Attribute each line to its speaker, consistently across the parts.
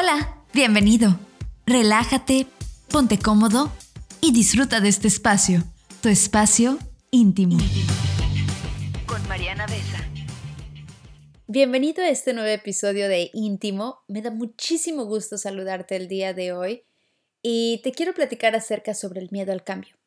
Speaker 1: Hola, bienvenido. Relájate, ponte cómodo y disfruta de este espacio, tu espacio íntimo.
Speaker 2: Con Mariana Besa.
Speaker 3: Bienvenido a este nuevo episodio de Íntimo. Me da muchísimo gusto saludarte el día de hoy y te quiero platicar acerca sobre el miedo al cambio.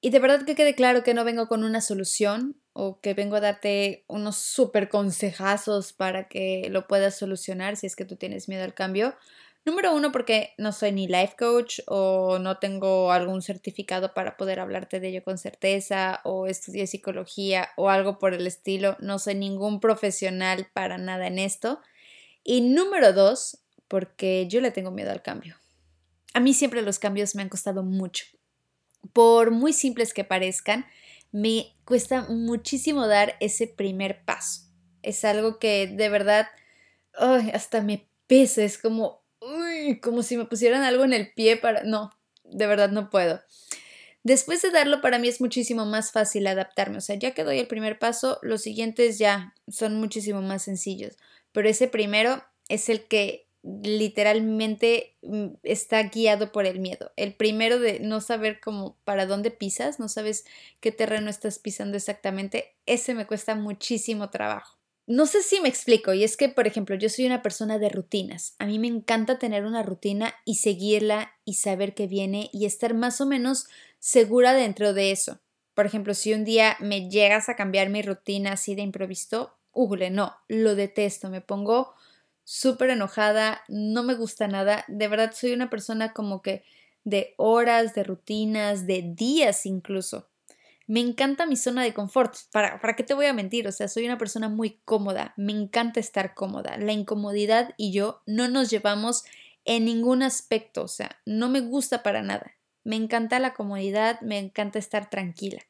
Speaker 3: Y de verdad que quede claro que no vengo con una solución o que vengo a darte unos súper consejazos para que lo puedas solucionar si es que tú tienes miedo al cambio. Número uno, porque no soy ni life coach o no tengo algún certificado para poder hablarte de ello con certeza o estudié psicología o algo por el estilo. No soy ningún profesional para nada en esto. Y número dos, porque yo le tengo miedo al cambio. A mí siempre los cambios me han costado mucho. Por muy simples que parezcan, me cuesta muchísimo dar ese primer paso. Es algo que de verdad hasta me pesa, es como, como si me pusieran algo en el pie para... No, de verdad no puedo. Después de darlo, para mí es muchísimo más fácil adaptarme. O sea, ya que doy el primer paso, los siguientes ya son muchísimo más sencillos. Pero ese primero es el que literalmente mm, está guiado por el miedo. El primero de no saber cómo para dónde pisas, no sabes qué terreno estás pisando exactamente, ese me cuesta muchísimo trabajo. No sé si me explico, y es que, por ejemplo, yo soy una persona de rutinas. A mí me encanta tener una rutina y seguirla y saber qué viene y estar más o menos segura dentro de eso. Por ejemplo, si un día me llegas a cambiar mi rutina así de improviso, ¡ugule! no, lo detesto, me pongo súper enojada, no me gusta nada. De verdad soy una persona como que de horas, de rutinas, de días incluso. Me encanta mi zona de confort. ¿Para, ¿Para qué te voy a mentir? O sea, soy una persona muy cómoda. Me encanta estar cómoda. La incomodidad y yo no nos llevamos en ningún aspecto. O sea, no me gusta para nada. Me encanta la comodidad, me encanta estar tranquila.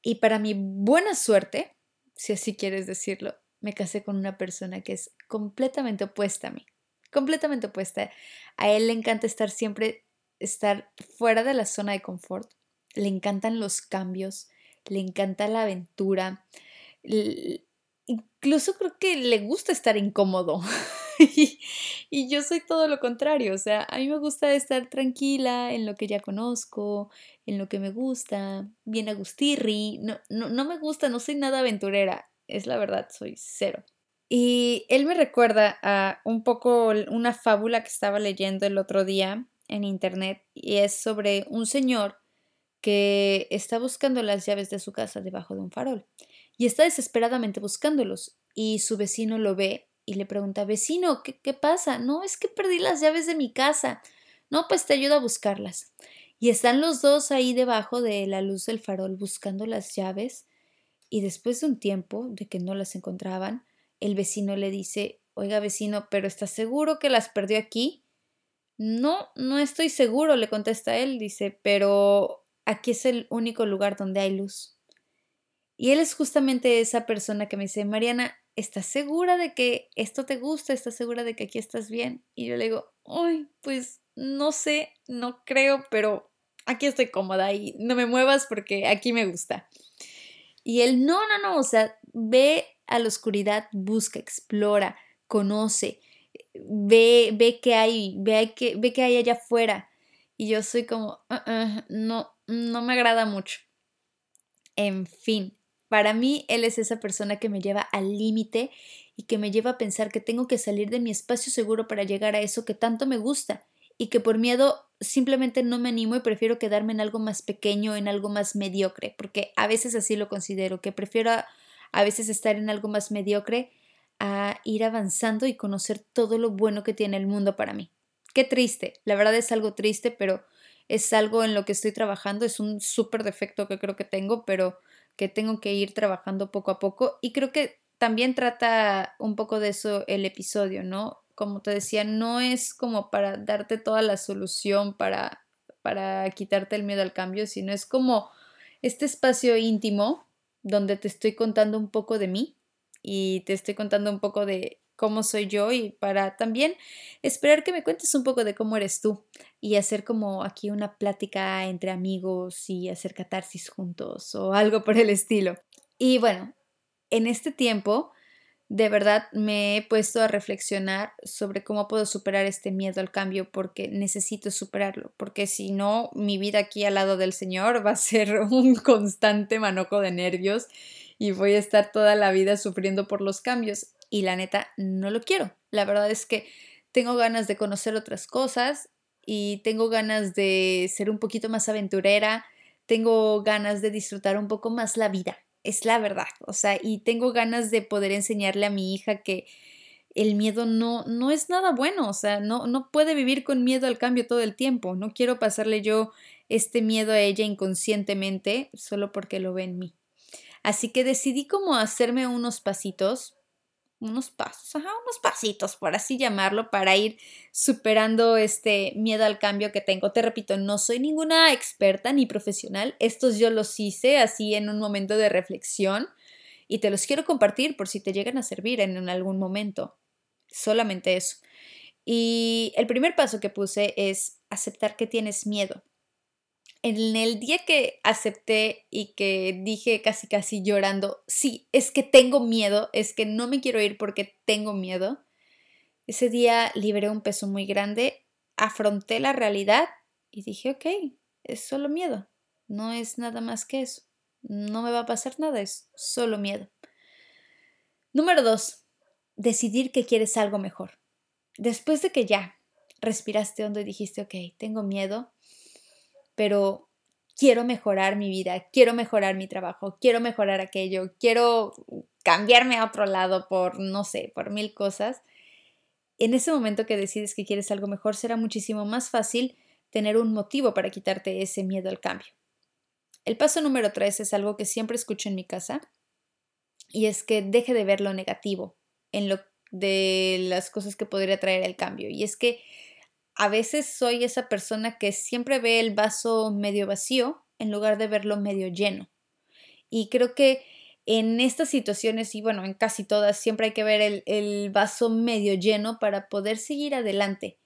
Speaker 3: Y para mi buena suerte, si así quieres decirlo, me casé con una persona que es completamente opuesta a mí, completamente opuesta. A él le encanta estar siempre, estar fuera de la zona de confort, le encantan los cambios, le encanta la aventura, incluso creo que le gusta estar incómodo. y, yo soy todo lo contrario, o sea, a mí me gusta estar tranquila en lo que ya conozco, en lo que me gusta, bien agustirri, no, no, no me gusta, no soy nada aventurera, es la verdad, soy cero. Y él me recuerda a un poco una fábula que estaba leyendo el otro día en internet y es sobre un señor que está buscando las llaves de su casa debajo de un farol y está desesperadamente buscándolos y su vecino lo ve y le pregunta, vecino, ¿qué, qué pasa? No, es que perdí las llaves de mi casa. No, pues te ayudo a buscarlas. Y están los dos ahí debajo de la luz del farol buscando las llaves y después de un tiempo de que no las encontraban, el vecino le dice, oiga vecino, ¿pero estás seguro que las perdió aquí? No, no estoy seguro, le contesta él, dice, pero aquí es el único lugar donde hay luz. Y él es justamente esa persona que me dice, Mariana, ¿estás segura de que esto te gusta? ¿Estás segura de que aquí estás bien? Y yo le digo, ay, pues no sé, no creo, pero aquí estoy cómoda y no me muevas porque aquí me gusta. Y él, no, no, no, o sea, ve a la oscuridad, busca, explora, conoce, ve, ve qué hay, ve, que, ve qué hay allá afuera. Y yo soy como, uh-uh, no, no me agrada mucho. En fin, para mí él es esa persona que me lleva al límite y que me lleva a pensar que tengo que salir de mi espacio seguro para llegar a eso que tanto me gusta y que por miedo simplemente no me animo y prefiero quedarme en algo más pequeño, en algo más mediocre, porque a veces así lo considero, que prefiero a, veces estar en algo más mediocre a ir avanzando y conocer todo lo bueno que tiene el mundo para mí. Qué triste, la verdad es algo triste, pero es algo en lo que estoy trabajando, es un súper defecto que creo que tengo, pero que tengo que ir trabajando poco a poco y creo que también trata un poco de eso el episodio, ¿no? Como te decía, no es como para darte toda la solución para, para quitarte el miedo al cambio, sino es como este espacio íntimo donde te estoy contando un poco de mí y te estoy contando un poco de cómo soy yo y para también esperar que me cuentes un poco de cómo eres tú y hacer como aquí una plática entre amigos y hacer catarsis juntos o algo por el estilo. Y bueno, en este tiempo de verdad me he puesto a reflexionar sobre cómo puedo superar este miedo al cambio porque necesito superarlo, porque si no, mi vida aquí al lado del Señor va a ser un constante manoco de nervios y voy a estar toda la vida sufriendo por los cambios y la neta no lo quiero. La verdad es que tengo ganas de conocer otras cosas y tengo ganas de ser un poquito más aventurera, tengo ganas de disfrutar un poco más la vida es la verdad. O sea, y tengo ganas de poder enseñarle a mi hija que el miedo no, no es nada bueno. O sea, no, no puede vivir con miedo al cambio todo el tiempo. No quiero pasarle yo este miedo a ella inconscientemente solo porque lo ve en mí. Así que decidí como hacerme unos pasitos unos pasos, ajá, unos pasitos, por así llamarlo, para ir superando este miedo al cambio que tengo. Te repito, no soy ninguna experta ni profesional, estos yo los hice así en un momento de reflexión y te los quiero compartir por si te llegan a servir en algún momento. Solamente eso. Y el primer paso que puse es aceptar que tienes miedo en el día que acepté y que dije casi casi llorando, sí, es que tengo miedo, es que no me quiero ir porque tengo miedo, ese día liberé un peso muy grande, afronté la realidad y dije, ok, es solo miedo, no es nada más que eso, no me va a pasar nada, es solo miedo. Número dos, decidir que quieres algo mejor. Después de que ya respiraste hondo y dijiste, ok, tengo miedo, pero quiero mejorar mi vida, quiero mejorar mi trabajo, quiero mejorar aquello, quiero cambiarme a otro lado por, no sé, por mil cosas. En ese momento que decides que quieres algo mejor, será muchísimo más fácil tener un motivo para quitarte ese miedo al cambio. El paso número tres es algo que siempre escucho en mi casa y es que deje de ver lo negativo en lo de las cosas que podría traer el cambio. Y es que a veces soy esa persona que siempre ve el vaso medio vacío en lugar de verlo medio lleno. Y creo que en estas situaciones, y bueno, en casi todas, siempre hay que ver el, vaso medio lleno para poder seguir adelante.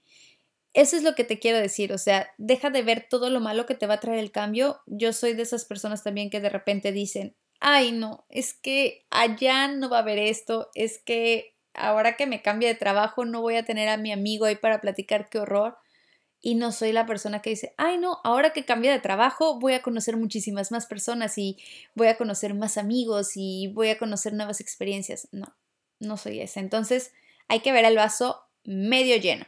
Speaker 3: Eso es lo que te quiero decir, o sea, deja de ver todo lo malo que te va a traer el cambio. Yo soy de esas personas también que de repente dicen, ay no, es que allá no va a haber esto, es que ahora que me cambie de trabajo no voy a tener a mi amigo ahí para platicar qué horror. Y no soy la persona que dice, ay no, ahora que cambie de trabajo voy a conocer muchísimas más personas y voy a conocer más amigos y voy a conocer nuevas experiencias. No, no soy esa. Entonces hay que ver el vaso medio lleno.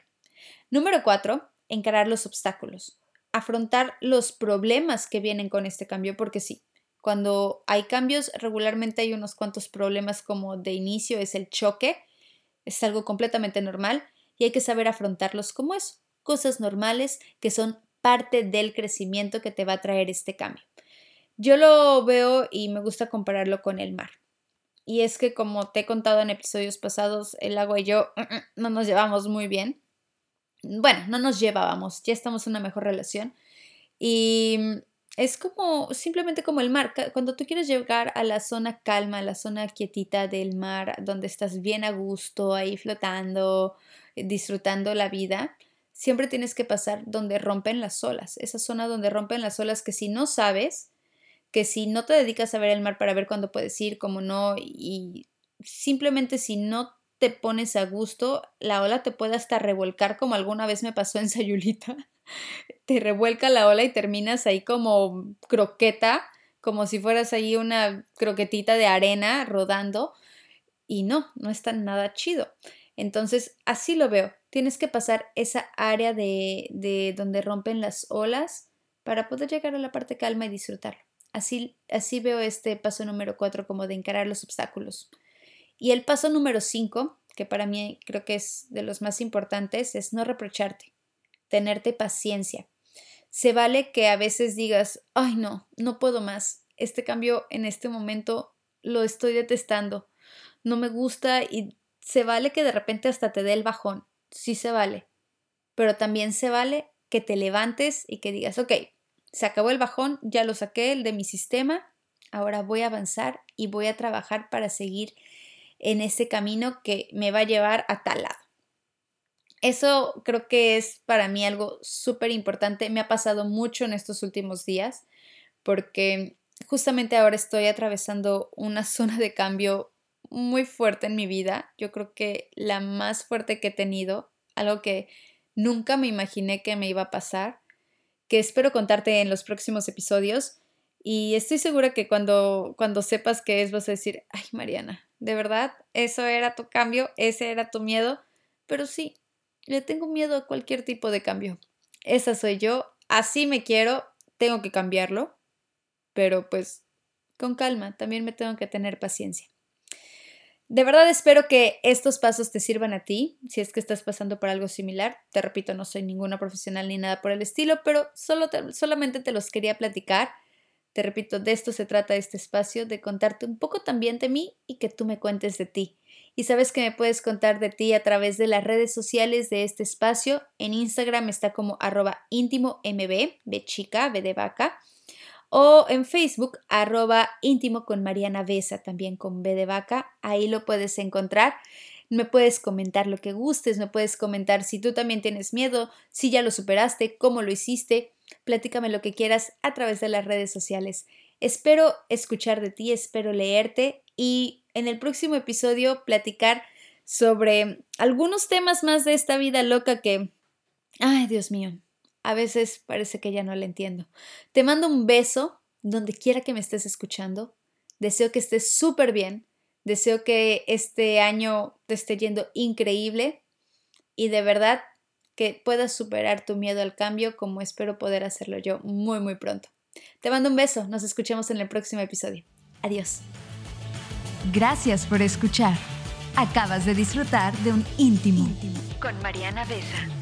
Speaker 3: Número cuatro, encarar los obstáculos. Afrontar los problemas que vienen con este cambio, porque sí, cuando hay cambios regularmente hay unos cuantos problemas como de inicio es el choque, es algo completamente normal y hay que saber afrontarlos como eso, cosas normales que son parte del crecimiento que te va a traer este cambio. Yo lo veo y me gusta compararlo con el mar. Y es que como te he contado en episodios pasados, el agua y yo mm, mm, no nos llevamos muy bien. Bueno, no nos llevábamos, ya estamos en una mejor relación. Y es como simplemente como el mar. Cuando tú quieres llegar a la zona calma, a la zona quietita del mar, donde estás bien a gusto, ahí flotando, eh, disfrutando la vida, siempre tienes que pasar donde rompen las olas. Esa zona donde rompen las olas que si no sabes, que si no te dedicas a ver el mar para ver cuándo puedes ir, cómo no, y simplemente si no te pones a gusto, la ola te puede hasta revolcar como alguna vez me pasó en Sayulita te revuelca la ola y terminas ahí como croqueta, como si fueras ahí una croquetita de arena rodando. Y no, no está nada chido. Entonces, así lo veo. Tienes que pasar esa área de, de donde rompen las olas para poder llegar a la parte calma y disfrutarlo. Así, así veo este paso número cuatro como de encarar los obstáculos. Y el paso número cinco, que para mí creo que es de los más importantes, es no reprocharte tenerte paciencia. Se vale que a veces digas, ay no, no puedo más, este cambio en este momento lo estoy detestando, no me gusta y se vale que de repente hasta te dé el bajón, sí se vale, pero también se vale que te levantes y que digas, ok, se acabó el bajón, ya lo saqué el de mi sistema, ahora voy a avanzar y voy a trabajar para seguir en ese camino que me va a llevar a tal lado. Eso creo que es para mí algo súper importante. Me ha pasado mucho en estos últimos días porque justamente ahora estoy atravesando una zona de cambio muy fuerte en mi vida. Yo creo que la más fuerte que he tenido, algo que nunca me imaginé que me iba a pasar, que espero contarte en los próximos episodios. Y estoy segura que cuando, cuando sepas qué es, vas a decir, ay Mariana, de verdad, eso era tu cambio, ese era tu miedo. Pero sí, le tengo miedo a cualquier tipo de cambio. Esa soy yo, así me quiero, tengo que cambiarlo, pero pues con calma, también me tengo que tener paciencia. De verdad espero que estos pasos te sirvan a ti, si es que estás pasando por algo similar. Te repito, no soy ninguna profesional ni nada por el estilo, pero solo solamente te los quería platicar. Te repito, de esto se trata este espacio, de contarte un poco también de mí y que tú me cuentes de ti. Y sabes que me puedes contar de ti a través de las redes sociales de este espacio. En Instagram está como arroba íntimo mb, de vaca o en Facebook, arroba íntimo con Mariana Besa, también con B vaca, ahí lo puedes encontrar. Me puedes comentar lo que gustes, me puedes comentar si tú también tienes miedo, si ya lo superaste, cómo lo hiciste, platícame lo que quieras a través de las redes sociales. Espero escuchar de ti, espero leerte y en el próximo episodio platicar sobre algunos temas más de esta vida loca que, ay Dios mío, a veces parece que ya no la entiendo. Te mando un beso donde quiera que me estés escuchando. Deseo que estés súper bien. Deseo que este año te esté yendo increíble y de verdad que puedas superar tu miedo al cambio como espero poder hacerlo yo muy muy pronto. Te mando un beso, nos escuchamos en el próximo episodio. Adiós.
Speaker 1: Gracias por escuchar. Acabas de disfrutar de un íntimo
Speaker 2: con Mariana Besa.